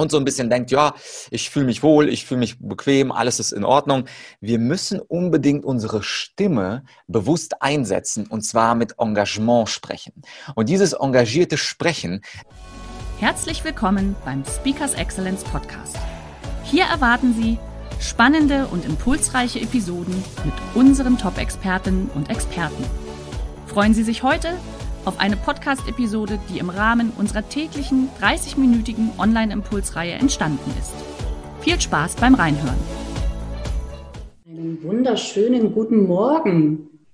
und so ein bisschen denkt, ja, ich fühle mich wohl, ich fühle mich bequem, alles ist in Ordnung. Wir müssen unbedingt unsere Stimme bewusst einsetzen und zwar mit Engagement sprechen. Und dieses engagierte Sprechen. Herzlich willkommen beim Speakers Excellence Podcast. Hier erwarten Sie spannende und impulsreiche Episoden mit unseren Top-Expertinnen und Experten. Freuen Sie sich heute auf eine Podcast-Episode, die im Rahmen unserer täglichen 30-minütigen Online-Impulsreihe entstanden ist. Viel Spaß beim Reinhören. Einen wunderschönen guten Morgen.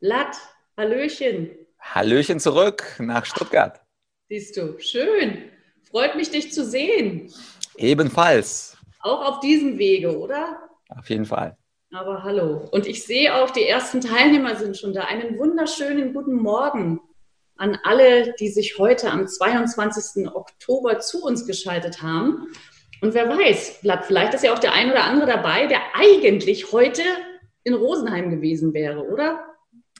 Blatt, Hallöchen. Hallöchen zurück nach Stuttgart. Siehst du, schön. Freut mich, dich zu sehen. Ebenfalls. Auch auf diesem Wege, oder? Auf jeden Fall. Aber hallo. Und ich sehe auch, die ersten Teilnehmer sind schon da. Einen wunderschönen guten Morgen an alle, die sich heute am 22. Oktober zu uns geschaltet haben. Und wer weiß, vielleicht ist ja auch der ein oder andere dabei, der eigentlich heute in Rosenheim gewesen wäre, oder?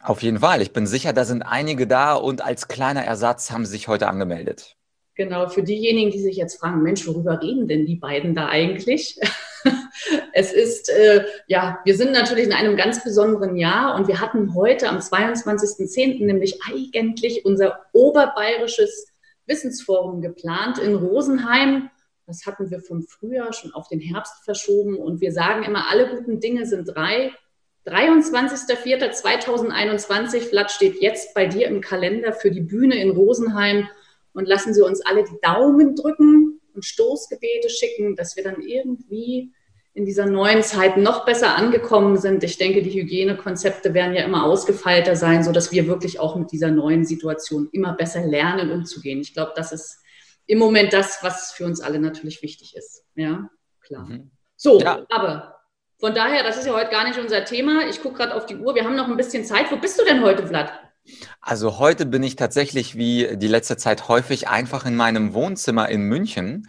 Auf jeden Fall. Ich bin sicher, da sind einige da und als kleiner Ersatz haben sie sich heute angemeldet. Genau, für diejenigen, die sich jetzt fragen, Mensch, worüber reden denn die beiden da eigentlich? Es ist, äh, ja, wir sind natürlich in einem ganz besonderen Jahr und wir hatten heute am 22.10. nämlich eigentlich unser oberbayerisches Wissensforum geplant in Rosenheim. Das hatten wir vom Frühjahr schon auf den Herbst verschoben und wir sagen immer, alle guten Dinge sind drei. 23.04.2021, Flat steht jetzt bei dir im Kalender für die Bühne in Rosenheim und lassen Sie uns alle die Daumen drücken und Stoßgebete schicken, dass wir dann irgendwie in dieser neuen Zeit noch besser angekommen sind. Ich denke, die Hygienekonzepte werden ja immer ausgefeilter sein, sodass wir wirklich auch mit dieser neuen Situation immer besser lernen, umzugehen. Ich glaube, das ist im Moment das, was für uns alle natürlich wichtig ist. Ja, klar. Mhm. So, ja. aber von daher, das ist ja heute gar nicht unser Thema. Ich gucke gerade auf die Uhr. Wir haben noch ein bisschen Zeit. Wo bist du denn heute, Vlad? Also heute bin ich tatsächlich wie die letzte Zeit häufig einfach in meinem Wohnzimmer in München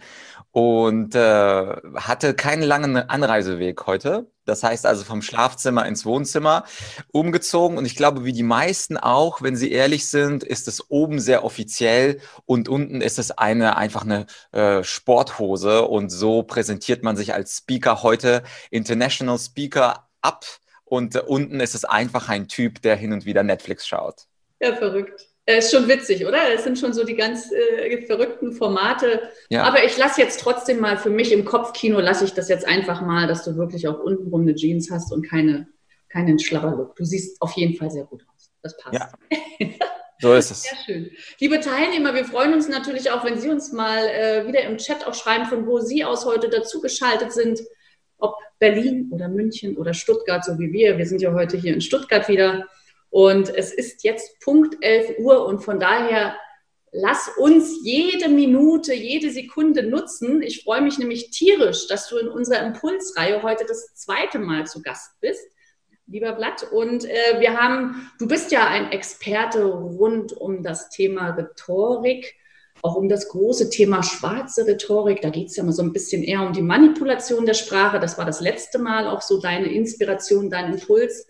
und äh, hatte keinen langen Anreiseweg heute. Das heißt also vom Schlafzimmer ins Wohnzimmer umgezogen. Und ich glaube, wie die meisten auch, wenn sie ehrlich sind, ist es oben sehr offiziell und unten ist es eine einfach eine äh, Sporthose. Und so präsentiert man sich als Speaker heute, International Speaker ab. Und äh, unten ist es einfach ein Typ, der hin und wieder Netflix schaut. Ja, verrückt. Äh, ist schon witzig, oder? Das sind schon so die ganz äh, verrückten Formate. Ja. Aber ich lasse jetzt trotzdem mal für mich im Kopfkino, lasse ich das jetzt einfach mal, dass du wirklich auch untenrum eine Jeans hast und keine, keinen Schlabberlook. Du siehst auf jeden Fall sehr gut aus. Das passt. Ja. So ist es. Sehr schön. Liebe Teilnehmer, wir freuen uns natürlich auch, wenn Sie uns mal äh, wieder im Chat auch schreiben, von wo Sie aus heute dazugeschaltet sind. Ob Berlin oder München oder Stuttgart, so wie wir. Wir sind ja heute hier in Stuttgart wieder. Und es ist jetzt Punkt 11 Uhr und von daher lass uns jede Minute, jede Sekunde nutzen. Ich freue mich nämlich tierisch, dass du in unserer Impulsreihe heute das zweite Mal zu Gast bist, lieber Blatt. Und äh, wir haben, du bist ja ein Experte rund um das Thema Rhetorik, auch um das große Thema schwarze Rhetorik. Da geht es ja mal so ein bisschen eher um die Manipulation der Sprache. Das war das letzte Mal auch so deine Inspiration, dein Impuls.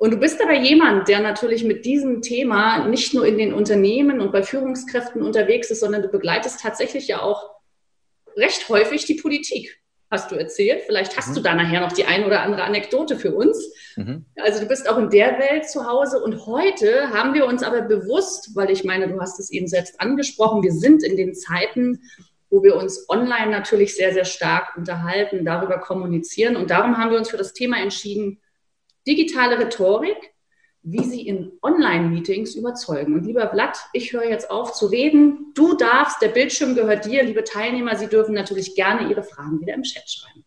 Und du bist aber jemand, der natürlich mit diesem Thema nicht nur in den Unternehmen und bei Führungskräften unterwegs ist, sondern du begleitest tatsächlich ja auch recht häufig die Politik, hast du erzählt. Vielleicht hast mhm. du da nachher noch die ein oder andere Anekdote für uns. Mhm. Also du bist auch in der Welt zu Hause. Und heute haben wir uns aber bewusst, weil ich meine, du hast es eben selbst angesprochen, wir sind in den Zeiten, wo wir uns online natürlich sehr, sehr stark unterhalten, darüber kommunizieren. Und darum haben wir uns für das Thema entschieden, digitale Rhetorik, wie sie in Online-Meetings überzeugen. Und lieber Blatt, ich höre jetzt auf zu reden. Du darfst, der Bildschirm gehört dir, liebe Teilnehmer. Sie dürfen natürlich gerne Ihre Fragen wieder im Chat schreiben.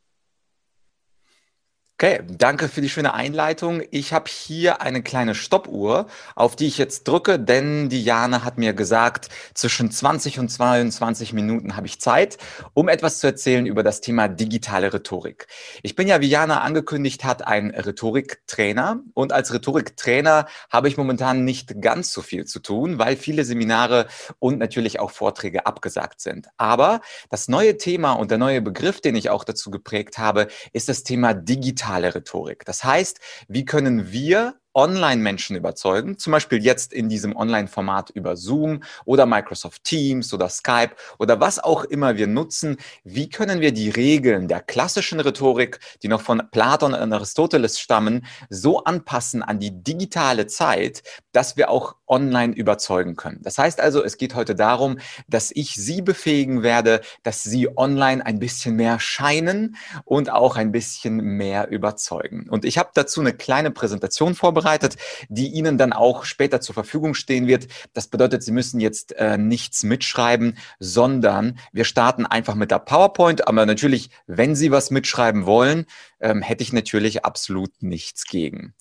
Okay, danke für die schöne Einleitung. Ich habe hier eine kleine Stoppuhr, auf die ich jetzt drücke, denn Diana hat mir gesagt, zwischen 20 und 22 Minuten habe ich Zeit, um etwas zu erzählen über das Thema digitale Rhetorik. Ich bin ja, wie Jana angekündigt hat, ein Rhetoriktrainer und als Rhetoriktrainer habe ich momentan nicht ganz so viel zu tun, weil viele Seminare und natürlich auch Vorträge abgesagt sind. Aber das neue Thema und der neue Begriff, den ich auch dazu geprägt habe, ist das Thema digital digitale Rhetorik. Das heißt, wie können wir Online-Menschen überzeugen, zum Beispiel jetzt in diesem Online-Format über Zoom oder Microsoft Teams oder Skype oder was auch immer wir nutzen, wie können wir die Regeln der klassischen Rhetorik, die noch von Platon und Aristoteles stammen, so anpassen an die digitale Zeit, dass wir auch online überzeugen können. Das heißt also, es geht heute darum, dass ich Sie befähigen werde, dass Sie online ein bisschen mehr scheinen und auch ein bisschen mehr überzeugen. Und ich habe dazu eine kleine Präsentation vorbereitet vorbereitet, die Ihnen dann auch später zur Verfügung stehen wird. Das bedeutet, Sie müssen jetzt äh, nichts mitschreiben, sondern wir starten einfach mit der PowerPoint. Aber natürlich, wenn Sie was mitschreiben wollen, ähm, hätte ich natürlich absolut nichts gegen.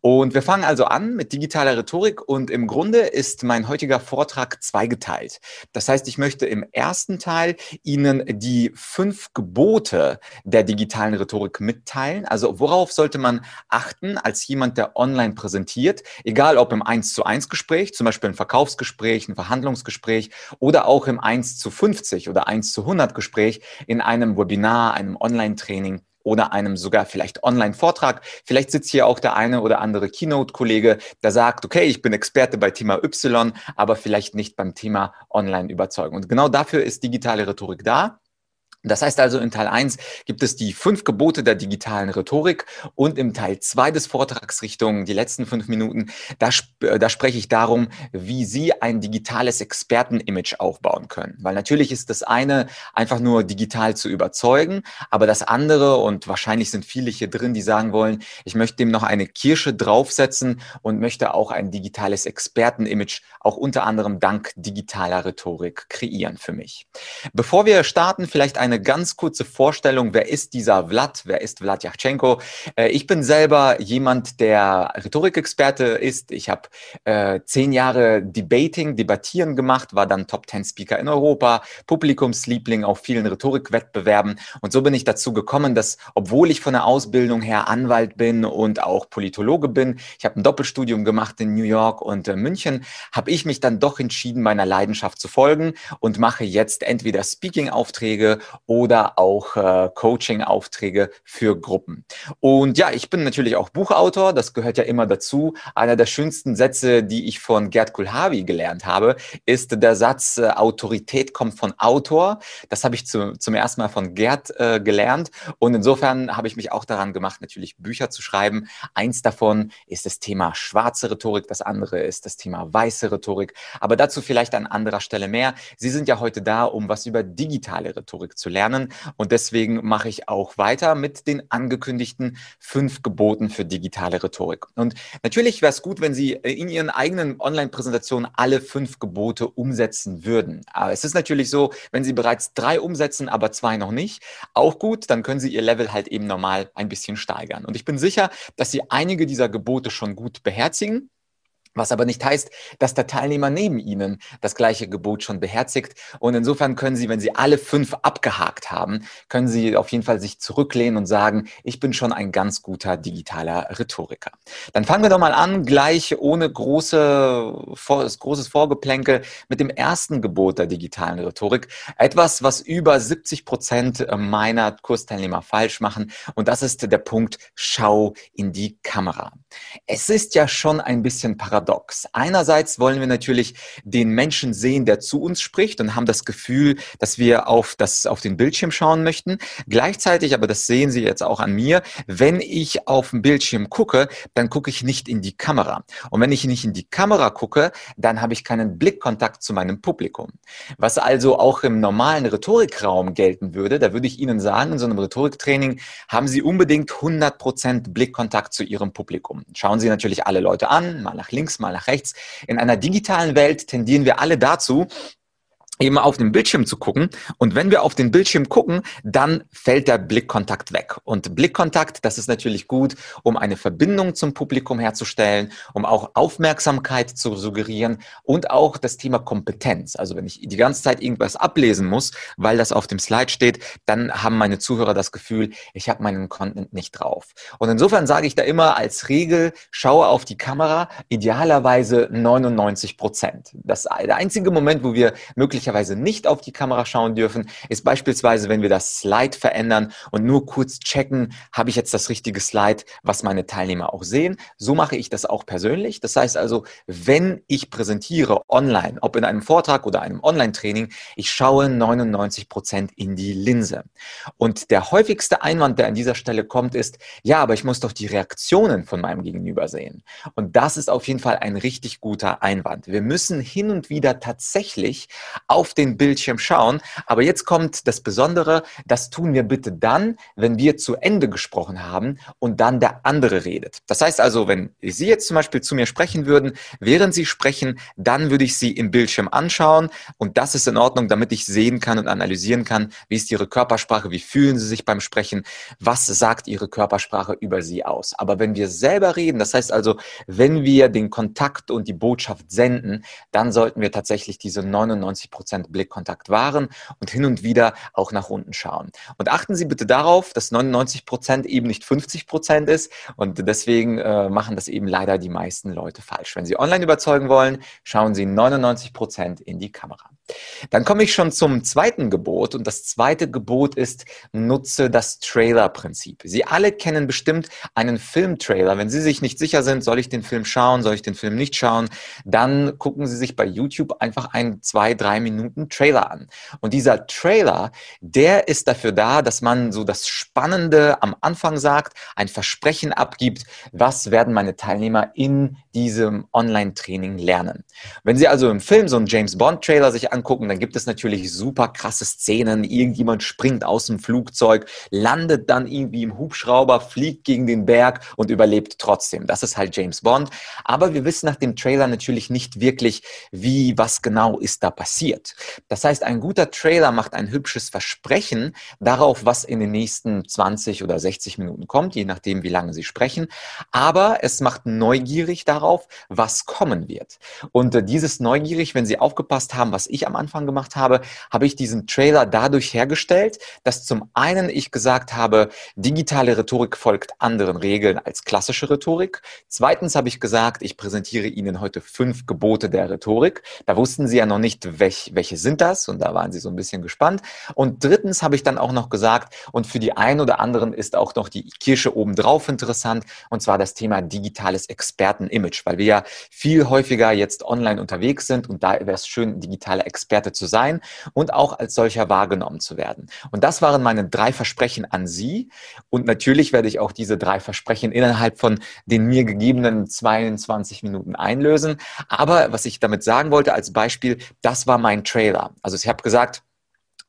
Und wir fangen also an mit digitaler Rhetorik und im Grunde ist mein heutiger Vortrag zweigeteilt. Das heißt, ich möchte im ersten Teil Ihnen die fünf Gebote der digitalen Rhetorik mitteilen. Also worauf sollte man achten als jemand, der online präsentiert, egal ob im 1 zu 1 Gespräch, zum Beispiel ein Verkaufsgespräch, ein Verhandlungsgespräch oder auch im 1 zu 50 oder 1 zu 100 Gespräch in einem Webinar, einem Online-Training oder einem sogar vielleicht Online-Vortrag. Vielleicht sitzt hier auch der eine oder andere Keynote-Kollege, der sagt, okay, ich bin Experte bei Thema Y, aber vielleicht nicht beim Thema Online-Überzeugung. Und genau dafür ist digitale Rhetorik da. Das heißt also, in Teil 1 gibt es die fünf Gebote der digitalen Rhetorik und im Teil 2 des Vortrags Richtung die letzten fünf Minuten, da, äh, da spreche ich darum, wie Sie ein digitales Expertenimage aufbauen können. Weil natürlich ist das eine einfach nur digital zu überzeugen, aber das andere, und wahrscheinlich sind viele hier drin, die sagen wollen, ich möchte dem noch eine Kirsche draufsetzen und möchte auch ein digitales Expertenimage auch unter anderem dank digitaler Rhetorik kreieren für mich. Bevor wir starten, vielleicht ein eine ganz kurze Vorstellung, wer ist dieser Vlad, wer ist Vlad Yachtschenko? Äh, ich bin selber jemand, der Rhetorikexperte ist. Ich habe äh, zehn Jahre Debating, Debattieren gemacht, war dann Top Ten Speaker in Europa, Publikumsliebling auf vielen Rhetorikwettbewerben. Und so bin ich dazu gekommen, dass, obwohl ich von der Ausbildung her Anwalt bin und auch Politologe bin, ich habe ein Doppelstudium gemacht in New York und äh, München, habe ich mich dann doch entschieden, meiner Leidenschaft zu folgen und mache jetzt entweder Speaking-Aufträge oder auch äh, Coaching-Aufträge für Gruppen. Und ja, ich bin natürlich auch Buchautor, das gehört ja immer dazu. Einer der schönsten Sätze, die ich von Gerd Kulhavi gelernt habe, ist der Satz, äh, Autorität kommt von Autor. Das habe ich zu, zum ersten Mal von Gerd äh, gelernt und insofern habe ich mich auch daran gemacht, natürlich Bücher zu schreiben. Eins davon ist das Thema schwarze Rhetorik, das andere ist das Thema weiße Rhetorik, aber dazu vielleicht an anderer Stelle mehr. Sie sind ja heute da, um was über digitale Rhetorik zu lernen. Und deswegen mache ich auch weiter mit den angekündigten fünf Geboten für digitale Rhetorik. Und natürlich wäre es gut, wenn Sie in Ihren eigenen Online-Präsentationen alle fünf Gebote umsetzen würden. Aber es ist natürlich so, wenn Sie bereits drei umsetzen, aber zwei noch nicht, auch gut, dann können Sie Ihr Level halt eben normal ein bisschen steigern. Und ich bin sicher, dass Sie einige dieser Gebote schon gut beherzigen. Was aber nicht heißt, dass der Teilnehmer neben Ihnen das gleiche Gebot schon beherzigt. Und insofern können Sie, wenn Sie alle fünf abgehakt haben, können Sie auf jeden Fall sich zurücklehnen und sagen, ich bin schon ein ganz guter digitaler Rhetoriker. Dann fangen wir doch mal an, gleich ohne große, großes Vorgeplänkel mit dem ersten Gebot der digitalen Rhetorik. Etwas, was über 70 Prozent meiner Kursteilnehmer falsch machen. Und das ist der Punkt, schau in die Kamera. Es ist ja schon ein bisschen paradox paradox. Einerseits wollen wir natürlich den Menschen sehen, der zu uns spricht und haben das Gefühl, dass wir auf, das, auf den Bildschirm schauen möchten. Gleichzeitig, aber das sehen Sie jetzt auch an mir, wenn ich auf den Bildschirm gucke, dann gucke ich nicht in die Kamera. Und wenn ich nicht in die Kamera gucke, dann habe ich keinen Blickkontakt zu meinem Publikum. Was also auch im normalen Rhetorikraum gelten würde, da würde ich Ihnen sagen, in so einem Rhetoriktraining haben Sie unbedingt 100% Blickkontakt zu Ihrem Publikum. Schauen Sie natürlich alle Leute an, mal nach links links, mal nach rechts. In einer digitalen Welt tendieren wir alle dazu, eben auf den Bildschirm zu gucken. Und wenn wir auf den Bildschirm gucken, dann fällt der Blickkontakt weg. Und Blickkontakt, das ist natürlich gut, um eine Verbindung zum Publikum herzustellen, um auch Aufmerksamkeit zu suggerieren und auch das Thema Kompetenz. Also wenn ich die ganze Zeit irgendwas ablesen muss, weil das auf dem Slide steht, dann haben meine Zuhörer das Gefühl, ich habe meinen Content nicht drauf. Und insofern sage ich da immer als Regel, schaue auf die Kamera, idealerweise 99 Prozent. Das der einzige Moment, wo wir möglicherweise möglicherweise nicht auf die Kamera schauen dürfen, ist beispielsweise, wenn wir das Slide verändern und nur kurz checken, habe ich jetzt das richtige Slide, was meine Teilnehmer auch sehen. So mache ich das auch persönlich. Das heißt also, wenn ich präsentiere online, ob in einem Vortrag oder einem Online-Training, ich schaue 99 Prozent in die Linse. Und der häufigste Einwand, der an dieser Stelle kommt, ist, ja, aber ich muss doch die Reaktionen von meinem Gegenüber sehen. Und das ist auf jeden Fall ein richtig guter Einwand. Wir müssen hin und wieder tatsächlich auf den Bildschirm schauen. Aber jetzt kommt das Besondere, das tun wir bitte dann, wenn wir zu Ende gesprochen haben und dann der andere redet. Das heißt also, wenn Sie jetzt zum Beispiel zu mir sprechen würden, während Sie sprechen, dann würde ich Sie im Bildschirm anschauen und das ist in Ordnung, damit ich sehen kann und analysieren kann, wie ist Ihre Körpersprache, wie fühlen Sie sich beim Sprechen, was sagt Ihre Körpersprache über Sie aus. Aber wenn wir selber reden, das heißt also, wenn wir den Kontakt und die Botschaft senden, dann sollten wir tatsächlich diese 99 Prozent Blickkontakt wahren und hin und wieder auch nach unten schauen. Und achten Sie bitte darauf, dass 99 Prozent eben nicht 50 Prozent ist und deswegen äh, machen das eben leider die meisten Leute falsch. Wenn Sie online überzeugen wollen, schauen Sie 99 Prozent in die Kamera. Dann komme ich schon zum zweiten Gebot und das zweite Gebot ist, nutze das Trailer-Prinzip. Sie alle kennen bestimmt einen Filmtrailer. Wenn Sie sich nicht sicher sind, soll ich den Film schauen, soll ich den Film nicht schauen, dann gucken Sie sich bei YouTube einfach einen zwei, drei Minuten Trailer an. Und dieser Trailer, der ist dafür da, dass man so das Spannende am Anfang sagt, ein Versprechen abgibt, was werden meine Teilnehmer in diesem Online-Training lernen. Wenn Sie also im Film so einen James Bond-Trailer sich angucken, dann gibt es natürlich super krasse Szenen. Irgendjemand springt aus dem Flugzeug, landet dann irgendwie im Hubschrauber, fliegt gegen den Berg und überlebt trotzdem. Das ist halt James Bond. Aber wir wissen nach dem Trailer natürlich nicht wirklich, wie, was genau ist da passiert. Das heißt, ein guter Trailer macht ein hübsches Versprechen darauf, was in den nächsten 20 oder 60 Minuten kommt, je nachdem, wie lange Sie sprechen. Aber es macht neugierig darauf, was kommen wird. Und äh, dieses neugierig, wenn Sie aufgepasst haben, was ich am Anfang gemacht habe, habe ich diesen Trailer dadurch hergestellt, dass zum einen ich gesagt habe, digitale Rhetorik folgt anderen Regeln als klassische Rhetorik. Zweitens habe ich gesagt, ich präsentiere Ihnen heute fünf Gebote der Rhetorik. Da wussten Sie ja noch nicht, welch, welche sind das und da waren Sie so ein bisschen gespannt. Und drittens habe ich dann auch noch gesagt, und für die einen oder anderen ist auch noch die Kirsche obendrauf interessant, und zwar das Thema digitales Expertenimage, weil wir ja viel häufiger jetzt online unterwegs sind und da wäre es schön, digitaler Experte zu sein und auch als solcher wahrgenommen zu werden. Und das waren meine drei Versprechen an Sie. Und natürlich werde ich auch diese drei Versprechen innerhalb von den mir gegebenen 22 Minuten einlösen. Aber was ich damit sagen wollte als Beispiel, das war mein Trailer. Also ich habe gesagt,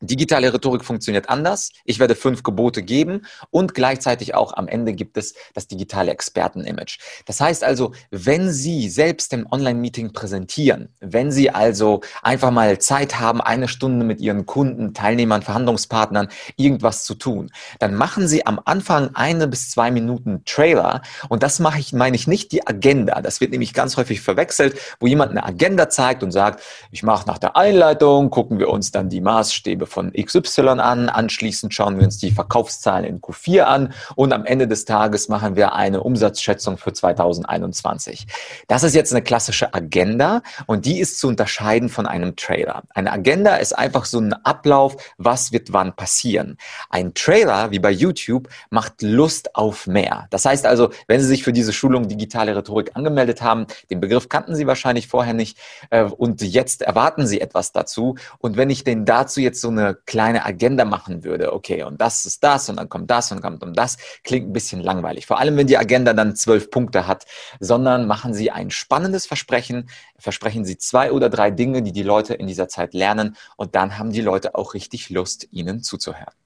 Digitale Rhetorik funktioniert anders. Ich werde fünf Gebote geben und gleichzeitig auch am Ende gibt es das digitale Expertenimage. Das heißt also, wenn Sie selbst im Online-Meeting präsentieren, wenn Sie also einfach mal Zeit haben, eine Stunde mit Ihren Kunden, Teilnehmern, Verhandlungspartnern irgendwas zu tun, dann machen Sie am Anfang eine bis zwei Minuten Trailer und das mache ich, meine ich nicht die Agenda. Das wird nämlich ganz häufig verwechselt, wo jemand eine Agenda zeigt und sagt, ich mache nach der Einleitung, gucken wir uns dann die Maßstäbe von XY an. Anschließend schauen wir uns die Verkaufszahlen in Q4 an und am Ende des Tages machen wir eine Umsatzschätzung für 2021. Das ist jetzt eine klassische Agenda und die ist zu unterscheiden von einem Trailer. Eine Agenda ist einfach so ein Ablauf, was wird wann passieren. Ein Trailer, wie bei YouTube, macht Lust auf mehr. Das heißt also, wenn Sie sich für diese Schulung digitale Rhetorik angemeldet haben, den Begriff kannten Sie wahrscheinlich vorher nicht äh, und jetzt erwarten Sie etwas dazu und wenn ich den dazu jetzt so eine eine kleine Agenda machen würde, okay, und das ist das und dann kommt das und kommt um das, klingt ein bisschen langweilig. Vor allem, wenn die Agenda dann zwölf Punkte hat, sondern machen Sie ein spannendes Versprechen, versprechen Sie zwei oder drei Dinge, die die Leute in dieser Zeit lernen. Und dann haben die Leute auch richtig Lust, Ihnen zuzuhören.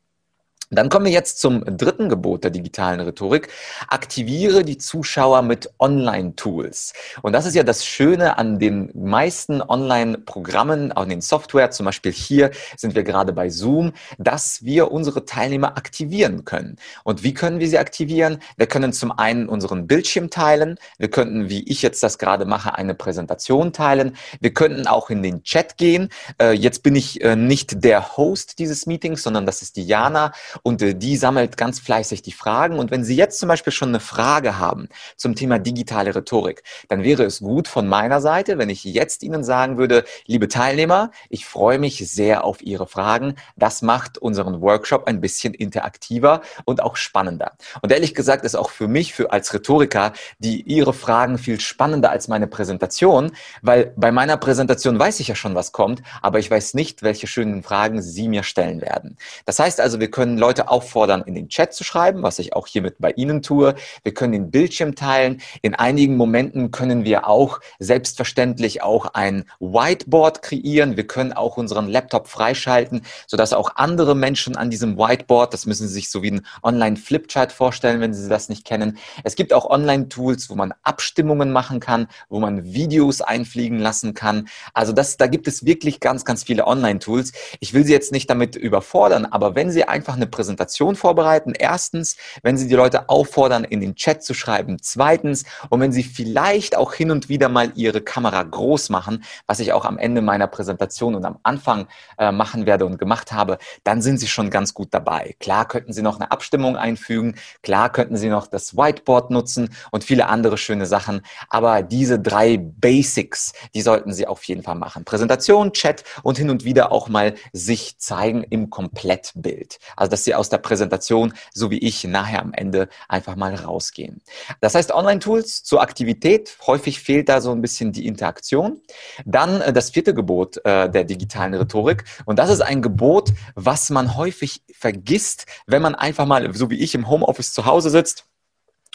Dann kommen wir jetzt zum dritten Gebot der digitalen Rhetorik. Aktiviere die Zuschauer mit Online-Tools. Und das ist ja das Schöne an den meisten Online-Programmen, an den Software, zum Beispiel hier sind wir gerade bei Zoom, dass wir unsere Teilnehmer aktivieren können. Und wie können wir sie aktivieren? Wir können zum einen unseren Bildschirm teilen. Wir könnten, wie ich jetzt das gerade mache, eine Präsentation teilen. Wir könnten auch in den Chat gehen. Äh, jetzt bin ich äh, nicht der Host dieses Meetings, sondern das ist die Jana und äh, die sammelt ganz fleißig die Fragen. Und wenn Sie jetzt zum Beispiel schon eine Frage haben zum Thema digitale Rhetorik, dann wäre es gut von meiner Seite, wenn ich jetzt Ihnen sagen würde, liebe Teilnehmer, ich freue mich sehr auf Ihre Fragen. Das macht unseren Workshop ein bisschen interaktiver und auch spannender. Und ehrlich gesagt ist auch für mich, für als Rhetoriker, die Ihre Fragen viel spannender als meine Präsentation, weil bei meiner Präsentation weiß ich ja schon, was kommt, aber ich weiß nicht, welche schönen Fragen Sie mir stellen werden. Das heißt also, wir können Leute auffordern, in den Chat zu schreiben, was ich auch hiermit bei Ihnen tue. Wir können den Bildschirm teilen. In einigen Momenten können wir auch selbstverständlich auch ein Whiteboard kreieren. Wir können auch unseren Laptop freischalten, sodass auch andere Menschen an diesem Whiteboard, das müssen Sie sich so wie ein Online-Flipchart vorstellen, wenn Sie das nicht kennen. Es gibt auch Online-Tools, wo man Abstimmungen machen kann, wo man Videos einfliegen lassen kann. Also das, da gibt es wirklich ganz, ganz viele Online-Tools. Ich will Sie jetzt nicht damit überfordern, aber wenn Sie einfach eine Präsentation vorbereiten. Erstens, wenn Sie die Leute auffordern, in den Chat zu schreiben. Zweitens, und wenn Sie vielleicht auch hin und wieder mal Ihre Kamera groß machen, was ich auch am Ende meiner Präsentation und am Anfang äh, machen werde und gemacht habe, dann sind Sie schon ganz gut dabei. Klar könnten Sie noch eine Abstimmung einfügen, klar könnten Sie noch das Whiteboard nutzen und viele andere schöne Sachen. Aber diese drei Basics, die sollten Sie auf jeden Fall machen. Präsentation, Chat und hin und wieder auch mal sich zeigen im Komplettbild. Also das sie aus der Präsentation, so wie ich, nachher am Ende einfach mal rausgehen. Das heißt, Online-Tools zur Aktivität, häufig fehlt da so ein bisschen die Interaktion. Dann äh, das vierte Gebot äh, der digitalen Rhetorik. Und das ist ein Gebot, was man häufig vergisst, wenn man einfach mal, so wie ich, im Homeoffice zu Hause sitzt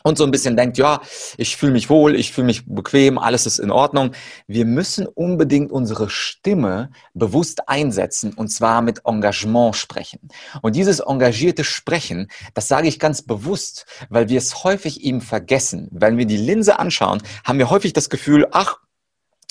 und so ein bisschen denkt, ja, ich fühle mich wohl, ich fühle mich bequem, alles ist in Ordnung. Wir müssen unbedingt unsere Stimme bewusst einsetzen und zwar mit Engagement sprechen. Und dieses engagierte Sprechen, das sage ich ganz bewusst, weil wir es häufig eben vergessen. Wenn wir die Linse anschauen, haben wir häufig das Gefühl, ach,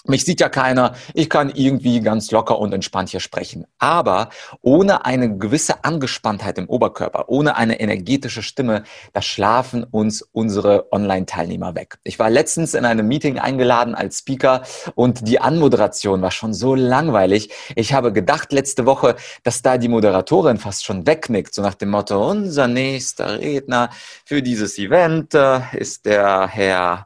mich sieht ja keiner, ich kann irgendwie ganz locker und entspannt hier sprechen. Aber ohne eine gewisse Angespanntheit im Oberkörper, ohne eine energetische Stimme, da schlafen uns unsere Online-Teilnehmer weg. Ich war letztens in einem Meeting eingeladen als Speaker und die Anmoderation war schon so langweilig. Ich habe gedacht letzte Woche, dass da die Moderatorin fast schon wegnickt, so nach dem Motto, unser nächster Redner für dieses Event äh, ist der Herr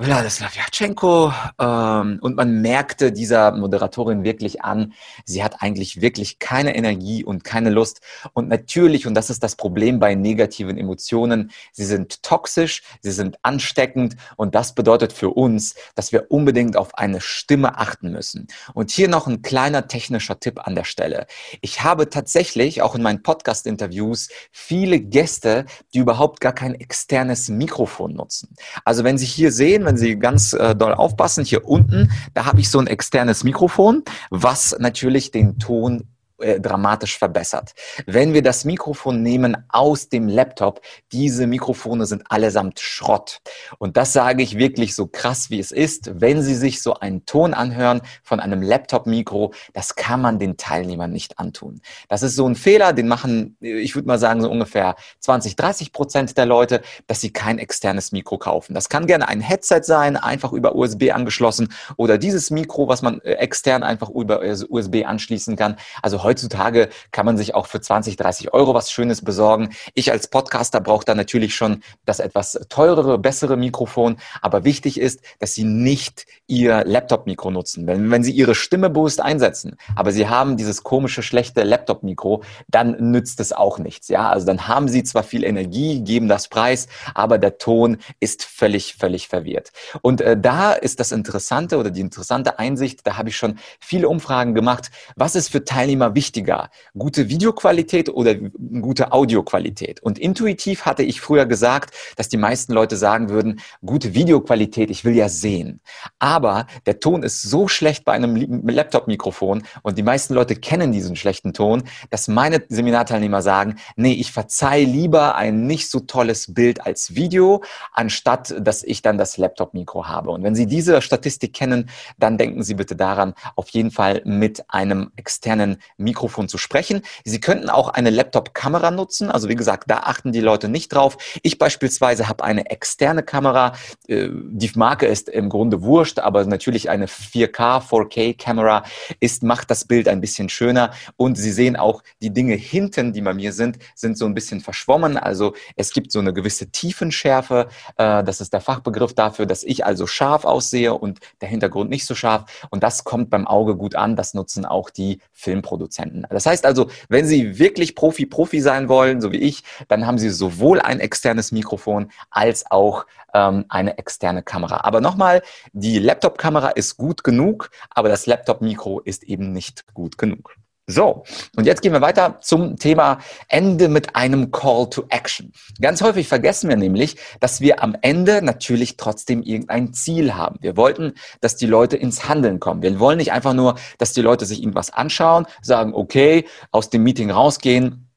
Wladislav Jatschenko. Ähm, und man merkte dieser Moderatorin wirklich an, sie hat eigentlich wirklich keine Energie und keine Lust. Und natürlich, und das ist das Problem bei negativen Emotionen, sie sind toxisch, sie sind ansteckend und das bedeutet für uns, dass wir unbedingt auf eine Stimme achten müssen. Und hier noch ein kleiner technischer Tipp an der Stelle. Ich habe tatsächlich auch in meinen Podcast-Interviews viele Gäste, die überhaupt gar kein externes Mikrofon nutzen. Also wenn Sie hier sehen, wenn Sie ganz äh, doll aufpassen, hier unten, da habe ich so ein externes Mikrofon, was natürlich den Ton äh, dramatisch verbessert. Wenn wir das Mikrofon nehmen aus dem Laptop, diese Mikrofone sind allesamt Schrott. Und das sage ich wirklich so krass, wie es ist. Wenn Sie sich so einen Ton anhören von einem Laptop-Mikro, das kann man den Teilnehmern nicht antun. Das ist so ein Fehler, den machen, ich würde mal sagen, so ungefähr 20, 30 Prozent der Leute, dass sie kein externes Mikro kaufen. Das kann gerne ein Headset sein, einfach über USB angeschlossen oder dieses Mikro, was man äh, extern einfach über USB anschließen kann. Also heutzutage kann man sich auch für 20, 30 Euro was Schönes besorgen. Ich als Podcaster brauche da natürlich schon das etwas teurere, bessere Mikrofon. Aber wichtig ist, dass Sie nicht Ihr Laptop-Mikro nutzen. Wenn, wenn Sie Ihre Stimme bewusst einsetzen, aber Sie haben dieses komische, schlechte Laptop-Mikro, dann nützt es auch nichts. Ja, also dann haben Sie zwar viel Energie, geben das Preis, aber der Ton ist völlig, völlig verwirrt. Und äh, da ist das Interessante oder die interessante Einsicht, da habe ich schon viele Umfragen gemacht. Was ist für Teilnehmer wichtiger? Gute Videoqualität oder gute Audioqualität? Und intuitiv hatte ich früher gesagt, dass die meisten Leute sagen würden, gute Videoqualität, ich will ja sehen. Aber der Ton ist so schlecht bei einem Laptop-Mikrofon und die meisten Leute kennen diesen schlechten Ton, dass meine Seminarteilnehmer sagen, nee, ich verzeih lieber ein nicht so tolles Bild als Video, anstatt dass ich dann das Laptop-Mikro habe. Und wenn Sie diese Statistik kennen, dann denken Sie bitte daran, auf jeden Fall mit einem externen Mikrofon zu sprechen. Sie könnten auch eine Laptop-Kamera nutzen. Also wie gesagt, da achten die Leute nicht drauf. Ich beispielsweise habe eine externe Kamera. Äh, die Marke ist im Grunde wurscht, aber natürlich eine 4K, 4K-Kamera ist, macht das Bild ein bisschen schöner. Und Sie sehen auch, die Dinge hinten, die bei mir sind, sind so ein bisschen verschwommen. Also es gibt so eine gewisse Tiefenschärfe. Äh, das ist der Fachbegriff dafür, dass ich also scharf aussehe und der Hintergrund nicht so scharf. Und das kommt beim Auge gut an. Das nutzen auch die Filmproduzenten. Das heißt also, wenn Sie wirklich Profi, Profi sein wollen, so wie ich, dann haben Sie sowohl ein externes Mikrofon als auch ähm, eine externe Kamera. Aber nochmal, die Laptop-Kamera ist gut genug, aber das Laptop-Mikro ist eben nicht gut genug. So, und jetzt gehen wir weiter zum Thema Ende mit einem Call to Action. Ganz häufig vergessen wir nämlich, dass wir am Ende natürlich trotzdem irgendein Ziel haben. Wir wollten, dass die Leute ins Handeln kommen. Wir wollen nicht einfach nur, dass die Leute sich irgendwas anschauen, sagen, okay, aus dem Meeting rausgehen,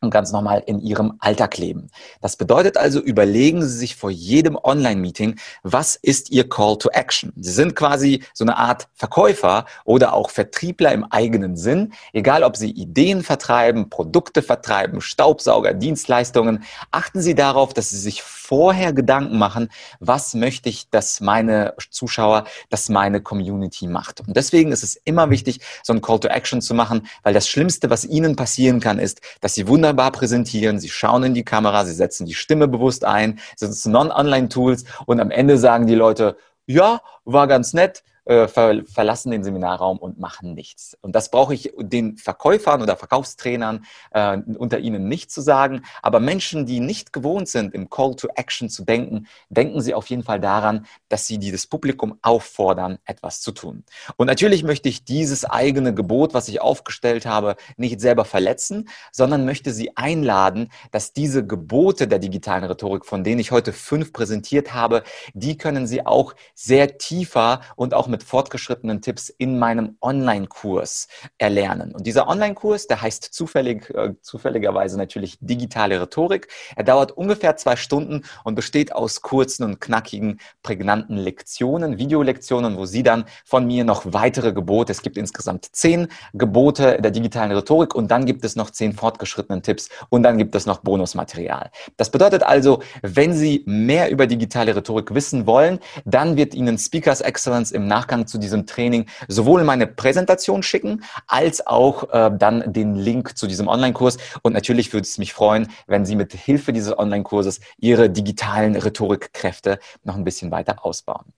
und ganz normal in ihrem Alltag leben. Das bedeutet also, überlegen Sie sich vor jedem Online-Meeting, was ist Ihr Call to Action? Sie sind quasi so eine Art Verkäufer oder auch Vertriebler im eigenen Sinn, egal ob Sie Ideen vertreiben, Produkte vertreiben, Staubsauger, Dienstleistungen. Achten Sie darauf, dass Sie sich vorher Gedanken machen, was möchte ich, dass meine Zuschauer, dass meine Community macht. Und deswegen ist es immer wichtig, so ein Call to Action zu machen, weil das Schlimmste, was Ihnen passieren kann, ist, dass Sie wunderbar präsentieren, Sie schauen in die Kamera, Sie setzen die Stimme bewusst ein, Sie nutzen Non-Online-Tools und am Ende sagen die Leute, ja, war ganz nett, äh, ver verlassen den Seminarraum und machen nichts. Und das brauche ich den Verkäufern oder Verkaufstrainern äh, unter ihnen nicht zu sagen. Aber Menschen, die nicht gewohnt sind, im Call to Action zu denken, denken sie auf jeden Fall daran, dass sie dieses Publikum auffordern, etwas zu tun. Und natürlich möchte ich dieses eigene Gebot, was ich aufgestellt habe, nicht selber verletzen, sondern möchte sie einladen, dass diese Gebote der digitalen Rhetorik, von denen ich heute fünf präsentiert habe, die können sie auch sehr tiefer und auch mit mit fortgeschrittenen Tipps in meinem Online-Kurs erlernen. Und dieser Online-Kurs, der heißt zufällig, äh, zufälligerweise natürlich digitale Rhetorik. Er dauert ungefähr zwei Stunden und besteht aus kurzen und knackigen, prägnanten Lektionen, Videolektionen, wo Sie dann von mir noch weitere Gebote, es gibt insgesamt zehn Gebote der digitalen Rhetorik und dann gibt es noch zehn fortgeschrittenen Tipps und dann gibt es noch Bonusmaterial. Das bedeutet also, wenn Sie mehr über digitale Rhetorik wissen wollen, dann wird Ihnen Speakers Excellence im Nachgang Nachgang zu diesem Training sowohl meine Präsentation schicken, als auch äh, dann den Link zu diesem Online-Kurs. Und natürlich würde es mich freuen, wenn Sie mit Hilfe dieses Online-Kurses Ihre digitalen Rhetorikkräfte noch ein bisschen weiter ausbauen.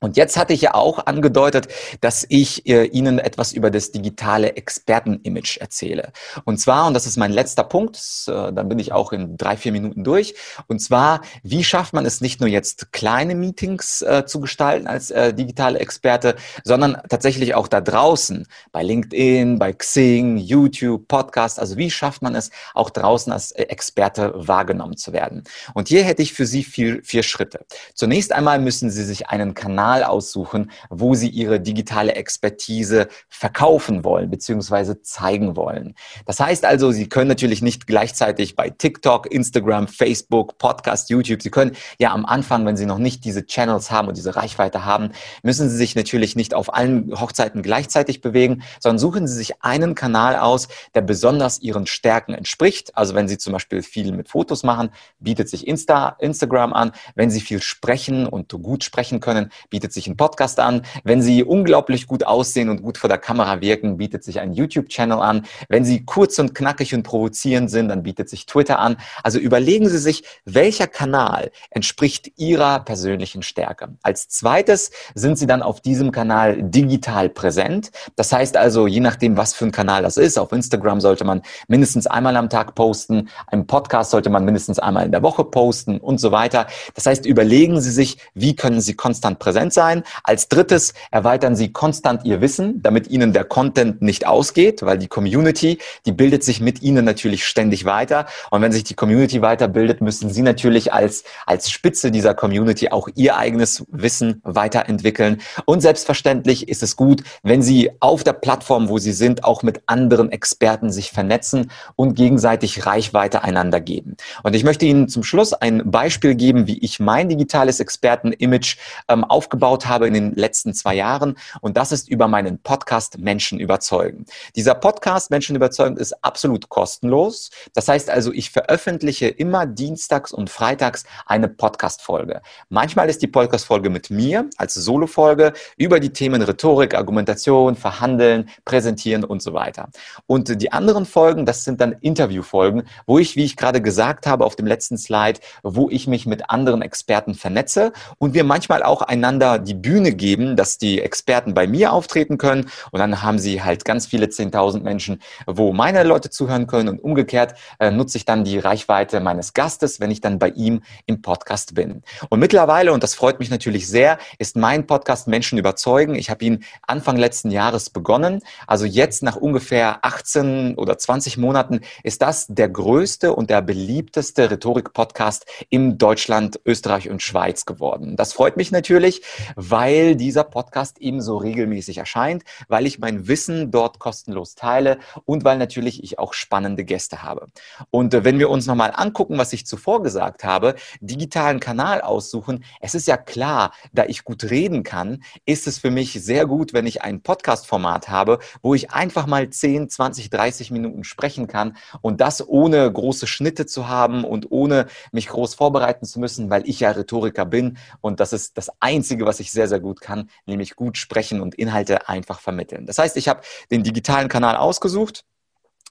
Und jetzt hatte ich ja auch angedeutet, dass ich äh, Ihnen etwas über das digitale Experten-Image erzähle. Und zwar, und das ist mein letzter Punkt, äh, dann bin ich auch in drei, vier Minuten durch. Und zwar, wie schafft man es nicht nur jetzt kleine Meetings äh, zu gestalten als äh, digitale Experte, sondern tatsächlich auch da draußen, bei LinkedIn, bei Xing, YouTube, Podcast. Also wie schafft man es auch draußen als äh, Experte wahrgenommen zu werden? Und hier hätte ich für Sie vier, vier Schritte. Zunächst einmal müssen Sie sich einen Kanal Kanal aussuchen, wo sie ihre digitale Expertise verkaufen wollen bzw. zeigen wollen. Das heißt also, Sie können natürlich nicht gleichzeitig bei TikTok, Instagram, Facebook, Podcast, YouTube, Sie können ja am Anfang, wenn Sie noch nicht diese Channels haben und diese Reichweite haben, müssen Sie sich natürlich nicht auf allen Hochzeiten gleichzeitig bewegen, sondern suchen Sie sich einen Kanal aus, der besonders Ihren Stärken entspricht. Also wenn Sie zum Beispiel viel mit Fotos machen, bietet sich Insta, Instagram an. Wenn Sie viel sprechen und gut sprechen können, bietet sich ein Podcast an. Wenn Sie unglaublich gut aussehen und gut vor der Kamera wirken, bietet sich ein YouTube-Channel an. Wenn Sie kurz und knackig und provozierend sind, dann bietet sich Twitter an. Also überlegen Sie sich, welcher Kanal entspricht Ihrer persönlichen Stärke. Als zweites sind Sie dann auf diesem Kanal digital präsent. Das heißt also, je nachdem, was für ein Kanal das ist, auf Instagram sollte man mindestens einmal am Tag posten, einen Podcast sollte man mindestens einmal in der Woche posten und so weiter. Das heißt, überlegen Sie sich, wie können Sie konstant präsent transparent sein. Als drittes erweitern Sie konstant Ihr Wissen, damit Ihnen der Content nicht ausgeht, weil die Community, die bildet sich mit Ihnen natürlich ständig weiter. Und wenn sich die Community weiterbildet, müssen Sie natürlich als, als Spitze dieser Community auch Ihr eigenes Wissen weiterentwickeln. Und selbstverständlich ist es gut, wenn Sie auf der Plattform, wo Sie sind, auch mit anderen Experten sich vernetzen und gegenseitig Reichweite einander geben. Und ich möchte Ihnen zum Schluss ein Beispiel geben, wie ich mein digitales Experten-Image ähm, aufgebaut habe in den letzten zwei Jahren. Und das ist über meinen Podcast Menschen überzeugen. Dieser Podcast Menschen überzeugen ist absolut kostenlos. Das heißt also, ich veröffentliche immer dienstags und freitags eine Podcast-Folge. Manchmal ist die Podcast-Folge mit mir als Solo-Folge über die Themen Rhetorik, Argumentation, Verhandeln, Präsentieren und so weiter. Und die anderen Folgen, das sind dann Interview-Folgen, wo ich, wie ich gerade gesagt habe auf dem letzten Slide, wo ich mich mit anderen Experten vernetze und wir manchmal auch einander die Bühne geben, dass die Experten bei mir auftreten können und dann haben sie halt ganz viele 10.000 Menschen, wo meine Leute zuhören können und umgekehrt äh, nutze ich dann die Reichweite meines Gastes, wenn ich dann bei ihm im Podcast bin. Und mittlerweile, und das freut mich natürlich sehr, ist mein Podcast Menschen überzeugen. Ich habe ihn Anfang letzten Jahres begonnen. Also jetzt nach ungefähr 18 oder 20 Monaten ist das der größte und der beliebteste Rhetorik-Podcast im Deutschland, Österreich und Schweiz geworden. Das freut mich natürlich, weil dieser Podcast ebenso regelmäßig erscheint, weil ich mein Wissen dort kostenlos teile und weil natürlich ich auch spannende Gäste habe. Und äh, wenn wir uns nochmal angucken, was ich zuvor gesagt habe, digitalen Kanal aussuchen, es ist ja klar, da ich gut reden kann, ist es für mich sehr gut, wenn ich ein Podcast-Format habe, wo ich einfach mal 10, 20, 30 Minuten sprechen kann und das ohne große Schnitte zu haben und ohne mich groß vorbereiten zu müssen, weil ich ja Rhetoriker bin und das ist das Einzige, was ich sehr, sehr gut kann, nämlich gut sprechen und Inhalte einfach vermitteln. Das heißt, ich habe den digitalen Kanal ausgesucht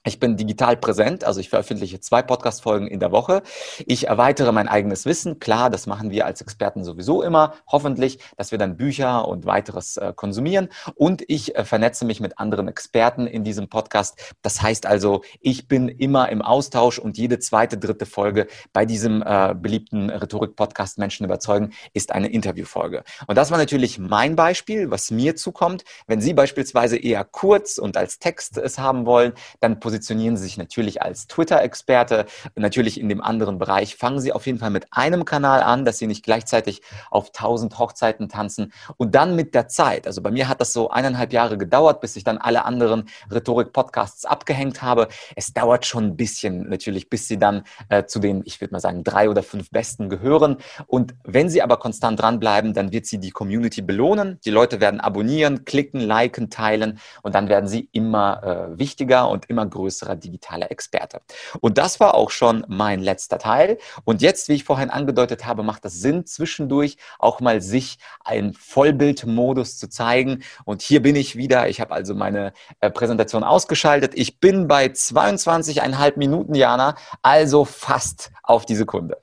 ich bin digital präsent, also ich veröffentliche zwei Podcast-Folgen in der Woche. Ich erweitere mein eigenes Wissen. Klar, das machen wir als Experten sowieso immer, hoffentlich, dass wir dann Bücher und weiteres äh, konsumieren. Und ich äh, vernetze mich mit anderen Experten in diesem Podcast. Das heißt also, ich bin immer im Austausch und jede zweite, dritte Folge bei diesem äh, beliebten Rhetorik-Podcast Menschen überzeugen ist eine Interviewfolge. Und das war natürlich mein Beispiel, was mir zukommt. Wenn Sie beispielsweise eher kurz und als Text es haben wollen, dann positionieren positionieren Sie sich natürlich als Twitter-Experte. Natürlich in dem anderen Bereich fangen Sie auf jeden Fall mit einem Kanal an, dass Sie nicht gleichzeitig auf tausend Hochzeiten tanzen. Und dann mit der Zeit, also bei mir hat das so eineinhalb Jahre gedauert, bis ich dann alle anderen Rhetorik-Podcasts abgehängt habe. Es dauert schon ein bisschen natürlich, bis Sie dann äh, zu den, ich würde mal sagen, drei oder fünf Besten gehören. Und wenn Sie aber konstant dranbleiben, dann wird Sie die Community belohnen. Die Leute werden abonnieren, klicken, liken, teilen und dann werden Sie immer äh, wichtiger und immer größer größerer digitaler Experte. Und das war auch schon mein letzter Teil. Und jetzt, wie ich vorhin angedeutet habe, macht es Sinn, zwischendurch auch mal sich einen Vollbildmodus zu zeigen. Und hier bin ich wieder. Ich habe also meine äh, Präsentation ausgeschaltet. Ich bin bei 22,5 Minuten, Jana, also fast auf die Sekunde.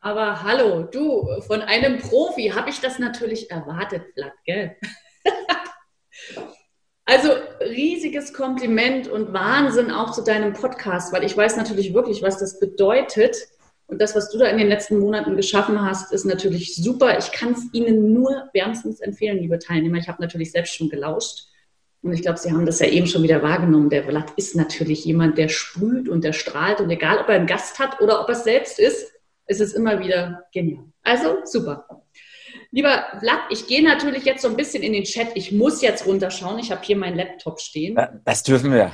Aber hallo, du, von einem Profi habe ich das natürlich erwartet, Blatt, gell? Also riesiges Kompliment und Wahnsinn auch zu deinem Podcast, weil ich weiß natürlich wirklich, was das bedeutet. Und das, was du da in den letzten Monaten geschaffen hast, ist natürlich super. Ich kann es Ihnen nur wärmstens empfehlen, liebe Teilnehmer. Ich habe natürlich selbst schon gelauscht. Und ich glaube, Sie haben das ja eben schon wieder wahrgenommen. Der Vlad ist natürlich jemand, der sprüht und der strahlt. Und egal, ob er einen Gast hat oder ob er es selbst ist, ist es immer wieder genial. Also super. Lieber Vlad, ich gehe natürlich jetzt so ein bisschen in den Chat. Ich muss jetzt runterschauen. Ich habe hier meinen Laptop stehen. Das dürfen wir.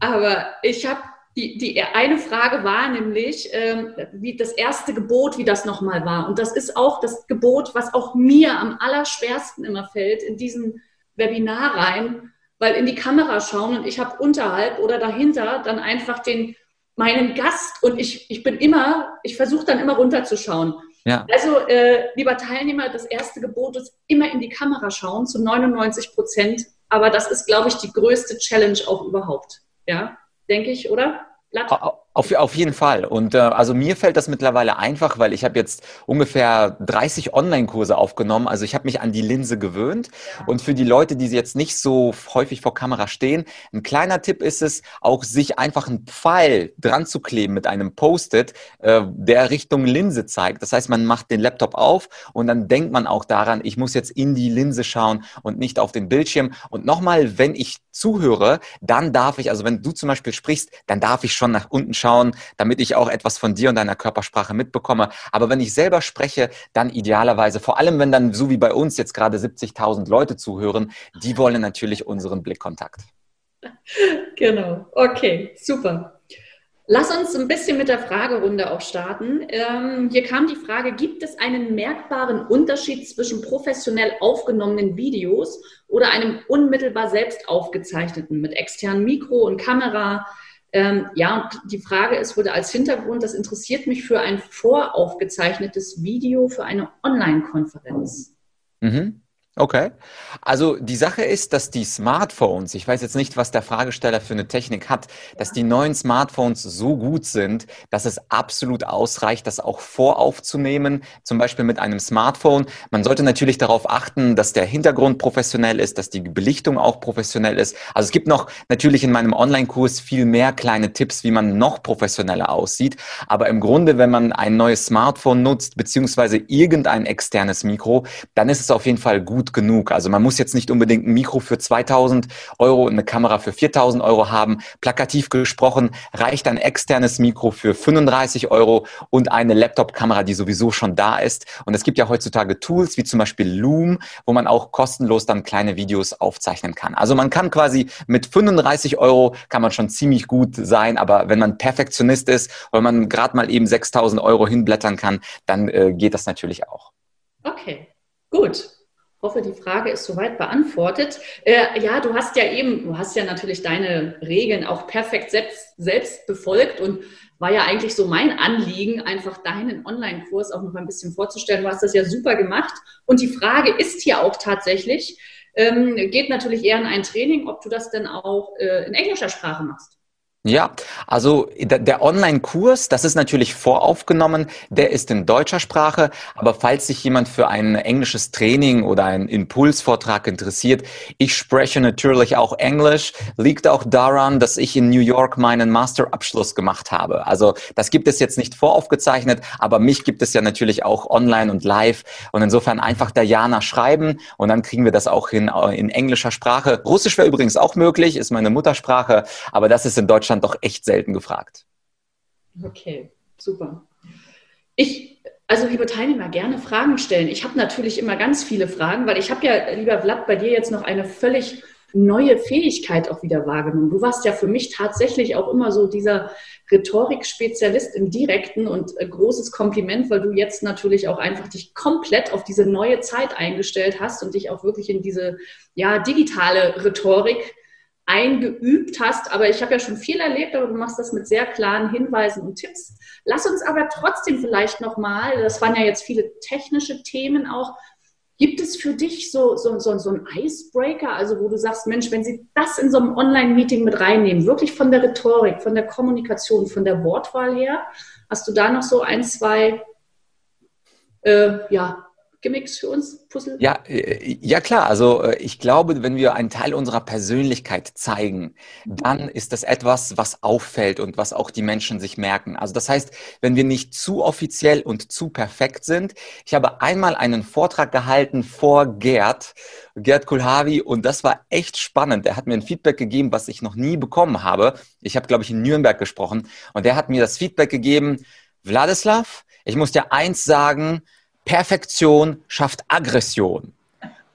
Aber ich habe die, die eine Frage war nämlich, ähm, wie das erste Gebot, wie das nochmal war. Und das ist auch das Gebot, was auch mir am allerschwersten immer fällt in diesen Webinar rein, weil in die Kamera schauen und ich habe unterhalb oder dahinter dann einfach den meinen Gast und ich, ich bin immer, ich versuche dann immer runterzuschauen. Ja. Also, äh, lieber Teilnehmer, das erste Gebot ist immer in die Kamera schauen, zu 99 Prozent. Aber das ist, glaube ich, die größte Challenge auch überhaupt. Ja, denke ich, oder? Blatt? Auf, auf jeden Fall. Und äh, also mir fällt das mittlerweile einfach, weil ich habe jetzt ungefähr 30 Online-Kurse aufgenommen. Also ich habe mich an die Linse gewöhnt. Und für die Leute, die jetzt nicht so häufig vor Kamera stehen, ein kleiner Tipp ist es, auch sich einfach einen Pfeil dran zu kleben mit einem Post-it, äh, der Richtung Linse zeigt. Das heißt, man macht den Laptop auf und dann denkt man auch daran, ich muss jetzt in die Linse schauen und nicht auf den Bildschirm. Und nochmal, wenn ich zuhöre, dann darf ich, also wenn du zum Beispiel sprichst, dann darf ich schon nach unten schauen schauen, damit ich auch etwas von dir und deiner Körpersprache mitbekomme. Aber wenn ich selber spreche, dann idealerweise, vor allem wenn dann so wie bei uns jetzt gerade 70.000 Leute zuhören, die wollen natürlich unseren Blickkontakt. Genau, okay, super. Lass uns ein bisschen mit der Fragerunde auch starten. Ähm, hier kam die Frage, gibt es einen merkbaren Unterschied zwischen professionell aufgenommenen Videos oder einem unmittelbar selbst aufgezeichneten mit externem Mikro und Kamera? Ähm, ja, und die Frage ist, wurde als Hintergrund, das interessiert mich für ein voraufgezeichnetes Video für eine Online-Konferenz. Mhm. Okay. Also die Sache ist, dass die Smartphones, ich weiß jetzt nicht, was der Fragesteller für eine Technik hat, dass die neuen Smartphones so gut sind, dass es absolut ausreicht, das auch voraufzunehmen, zum Beispiel mit einem Smartphone. Man sollte natürlich darauf achten, dass der Hintergrund professionell ist, dass die Belichtung auch professionell ist. Also es gibt noch natürlich in meinem Online-Kurs viel mehr kleine Tipps, wie man noch professioneller aussieht. Aber im Grunde, wenn man ein neues Smartphone nutzt, beziehungsweise irgendein externes Mikro, dann ist es auf jeden Fall gut, gut genug. Also man muss jetzt nicht unbedingt ein Mikro für 2000 Euro und eine Kamera für 4000 Euro haben. Plakativ gesprochen reicht ein externes Mikro für 35 Euro und eine Laptop-Kamera, die sowieso schon da ist. Und es gibt ja heutzutage Tools wie zum Beispiel Loom, wo man auch kostenlos dann kleine Videos aufzeichnen kann. Also man kann quasi mit 35 Euro kann man schon ziemlich gut sein, aber wenn man Perfektionist ist, wenn man gerade mal eben 6000 Euro hinblättern kann, dann äh, geht das natürlich auch. Okay, gut hoffe, die Frage ist soweit beantwortet. Äh, ja, du hast ja eben, du hast ja natürlich deine Regeln auch perfekt selbst, selbst befolgt und war ja eigentlich so mein Anliegen, einfach deinen Online-Kurs auch noch ein bisschen vorzustellen. Du hast das ja super gemacht. Und die Frage ist hier auch tatsächlich, ähm, geht natürlich eher in ein Training, ob du das denn auch äh, in englischer Sprache machst. Ja, also der Online-Kurs, das ist natürlich voraufgenommen, der ist in deutscher Sprache, aber falls sich jemand für ein englisches Training oder einen Impulsvortrag interessiert, ich spreche natürlich auch Englisch, liegt auch daran, dass ich in New York meinen Masterabschluss gemacht habe. Also das gibt es jetzt nicht voraufgezeichnet, aber mich gibt es ja natürlich auch online und live und insofern einfach der Jana schreiben und dann kriegen wir das auch hin äh, in englischer Sprache. Russisch wäre übrigens auch möglich, ist meine Muttersprache, aber das ist in Deutschland Deutschland doch echt selten gefragt. Okay, super. Ich, also liebe Teilnehmer, gerne Fragen stellen. Ich habe natürlich immer ganz viele Fragen, weil ich habe ja, lieber Vlad, bei dir jetzt noch eine völlig neue Fähigkeit auch wieder wahrgenommen. Du warst ja für mich tatsächlich auch immer so dieser Rhetorik-Spezialist im Direkten und äh, großes Kompliment, weil du jetzt natürlich auch einfach dich komplett auf diese neue Zeit eingestellt hast und dich auch wirklich in diese ja, digitale Rhetorik eingeübt hast. Aber ich habe ja schon viel erlebt, aber du machst das mit sehr klaren Hinweisen und Tipps. Lass uns aber trotzdem vielleicht nochmal, das waren ja jetzt viele technische Themen auch, Gibt es für dich so, so, so, so ein Icebreaker, also wo du sagst, Mensch, wenn Sie das in so einem Online-Meeting mit reinnehmen, wirklich von der Rhetorik, von der Kommunikation, von der Wortwahl her, hast du da noch so ein, zwei äh, ja, Gimmicks für uns, Puzzle? Ja, äh, ja klar. Also äh, ich glaube, wenn wir einen Teil unserer Persönlichkeit zeigen, dann ist das etwas, was auffällt und was auch die Menschen sich merken. Also das heißt, wenn wir nicht zu offiziell und zu perfekt sind. Ich habe einmal einen Vortrag gehalten vor Gerd, Gerd Kulhavi, und das war echt spannend. Er hat mir ein Feedback gegeben, was ich noch nie bekommen habe. Ich habe, glaube ich, in Nürnberg gesprochen und er hat mir das Feedback gegeben, Wladislav, ich muss dir eins sagen, Perfektion schafft Aggression.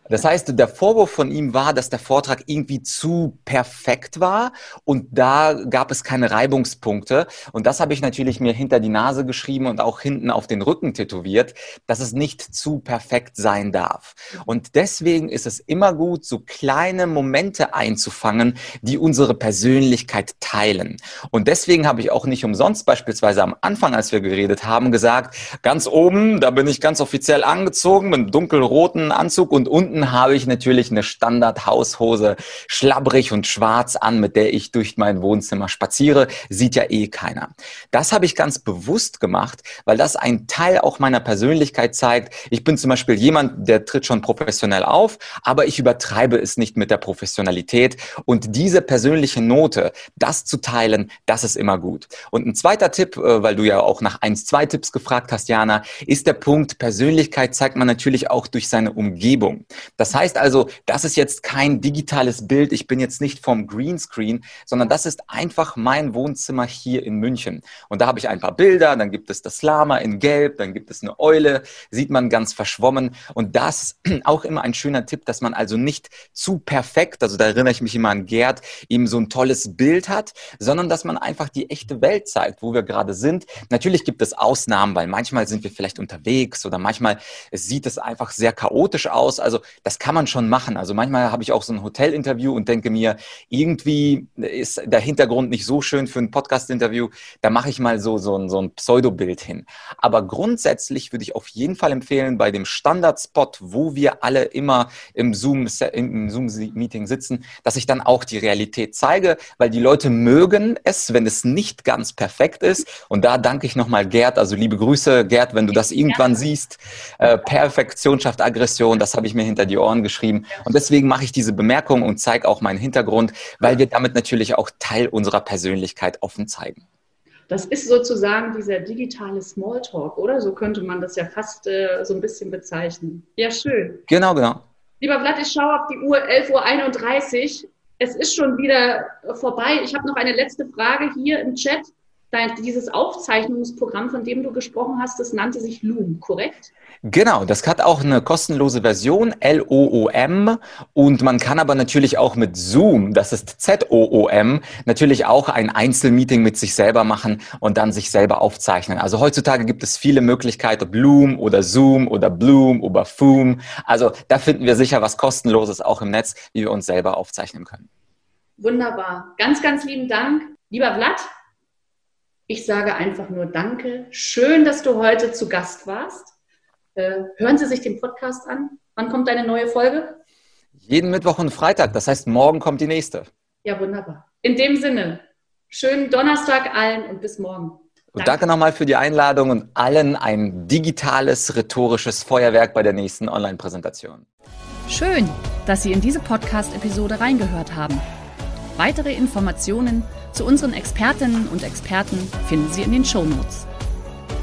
Das heißt, der Vorwurf von ihm war, dass der Vortrag irgendwie zu perfekt war und da gab es keine Reibungspunkte. Und das habe ich natürlich mir hinter die Nase geschrieben und auch hinten auf den Rücken tätowiert, dass es nicht zu perfekt sein darf. Und deswegen ist es immer gut, so kleine Momente einzufangen, die unsere Persönlichkeit teilen. Und deswegen habe ich auch nicht umsonst beispielsweise am Anfang, als wir geredet haben, gesagt, ganz oben, da bin ich ganz offiziell angezogen mit einem dunkelroten Anzug und unten unten habe ich natürlich eine Standard-Haushose, schlabbrig und schwarz an, mit der ich durch mein Wohnzimmer spaziere. Sieht ja eh keiner. Das habe ich ganz bewusst gemacht, weil das ein Teil auch meiner Persönlichkeit zeigt. Ich bin zum Beispiel jemand, der tritt schon professionell auf, aber ich übertreibe es nicht mit der Professionalität. Und diese persönliche Note, das zu teilen, das ist immer gut. Und ein zweiter Tipp, äh, weil du ja auch nach eins, zwei Tipps gefragt hast, Jana, ist der Punkt, Persönlichkeit zeigt man natürlich auch durch seine Umgebung. Das heißt also, das ist jetzt kein digitales Bild, ich bin jetzt nicht vom Greenscreen, sondern das ist einfach mein Wohnzimmer hier in München. Und da habe ich ein paar Bilder, dann gibt es das Lama in Gelb, dann gibt es eine Eule, sieht man ganz verschwommen. Und das ist auch immer ein schöner Tipp, dass man also nicht zu perfekt, also da erinnere ich mich immer an Gerd, ihm so ein tolles Bild hat, sondern dass man einfach die echte Welt zeigt, wo wir gerade sind. Natürlich gibt es Ausnahmen, weil manchmal sind wir vielleicht unterwegs oder manchmal sieht es einfach sehr chaotisch aus. Also das kann man schon machen. Also manchmal habe ich auch so ein Hotelinterview und denke mir, irgendwie ist der Hintergrund nicht so schön für ein Podcast-Interview. Da mache ich mal so, so ein, so ein Pseudobild hin. Aber grundsätzlich würde ich auf jeden Fall empfehlen, bei dem Standardspot, wo wir alle immer im Zoom, Zoom-Meeting sitzen, dass ich dann auch die Realität zeige, weil die Leute mögen es, wenn es nicht ganz perfekt ist. Und da danke ich nochmal Gerd. Also liebe Grüße, Gerd, wenn du das irgendwann siehst. Äh, Perfektion schafft Aggression, das habe ich mir hinter die Ohren geschrieben. Und deswegen mache ich diese Bemerkung und zeige auch meinen Hintergrund, weil wir damit natürlich auch Teil unserer Persönlichkeit offen zeigen. Das ist sozusagen dieser digitale Smalltalk, oder? So könnte man das ja fast äh, so ein bisschen bezeichnen. Ja, schön. Genau, genau. Lieber Vlad, ich schaue auf die Uhr 11.31 Uhr. Es ist schon wieder vorbei. Ich habe noch eine letzte Frage hier im Chat. Dein, dieses Aufzeichnungsprogramm, von dem du gesprochen hast, das nannte sich Loom, korrekt? Genau, das hat auch eine kostenlose Version, L-O-O-M. Und man kann aber natürlich auch mit Zoom, das ist Z-O-O-M, natürlich auch ein Einzelmeeting mit sich selber machen und dann sich selber aufzeichnen. Also heutzutage gibt es viele Möglichkeiten, ob Loom oder Zoom oder Bloom oder Foom. Also da finden wir sicher was kostenloses auch im Netz, wie wir uns selber aufzeichnen können. Wunderbar. Ganz, ganz lieben Dank. Lieber Vlad, ich sage einfach nur Danke. Schön, dass du heute zu Gast warst. Äh, hören Sie sich den Podcast an. Wann kommt deine neue Folge? Jeden Mittwoch und Freitag. Das heißt, morgen kommt die nächste. Ja, wunderbar. In dem Sinne, schönen Donnerstag allen und bis morgen. Und danke, danke nochmal für die Einladung und allen ein digitales, rhetorisches Feuerwerk bei der nächsten Online-Präsentation. Schön, dass Sie in diese Podcast-Episode reingehört haben. Weitere Informationen zu unseren Expertinnen und Experten finden Sie in den Show Notes.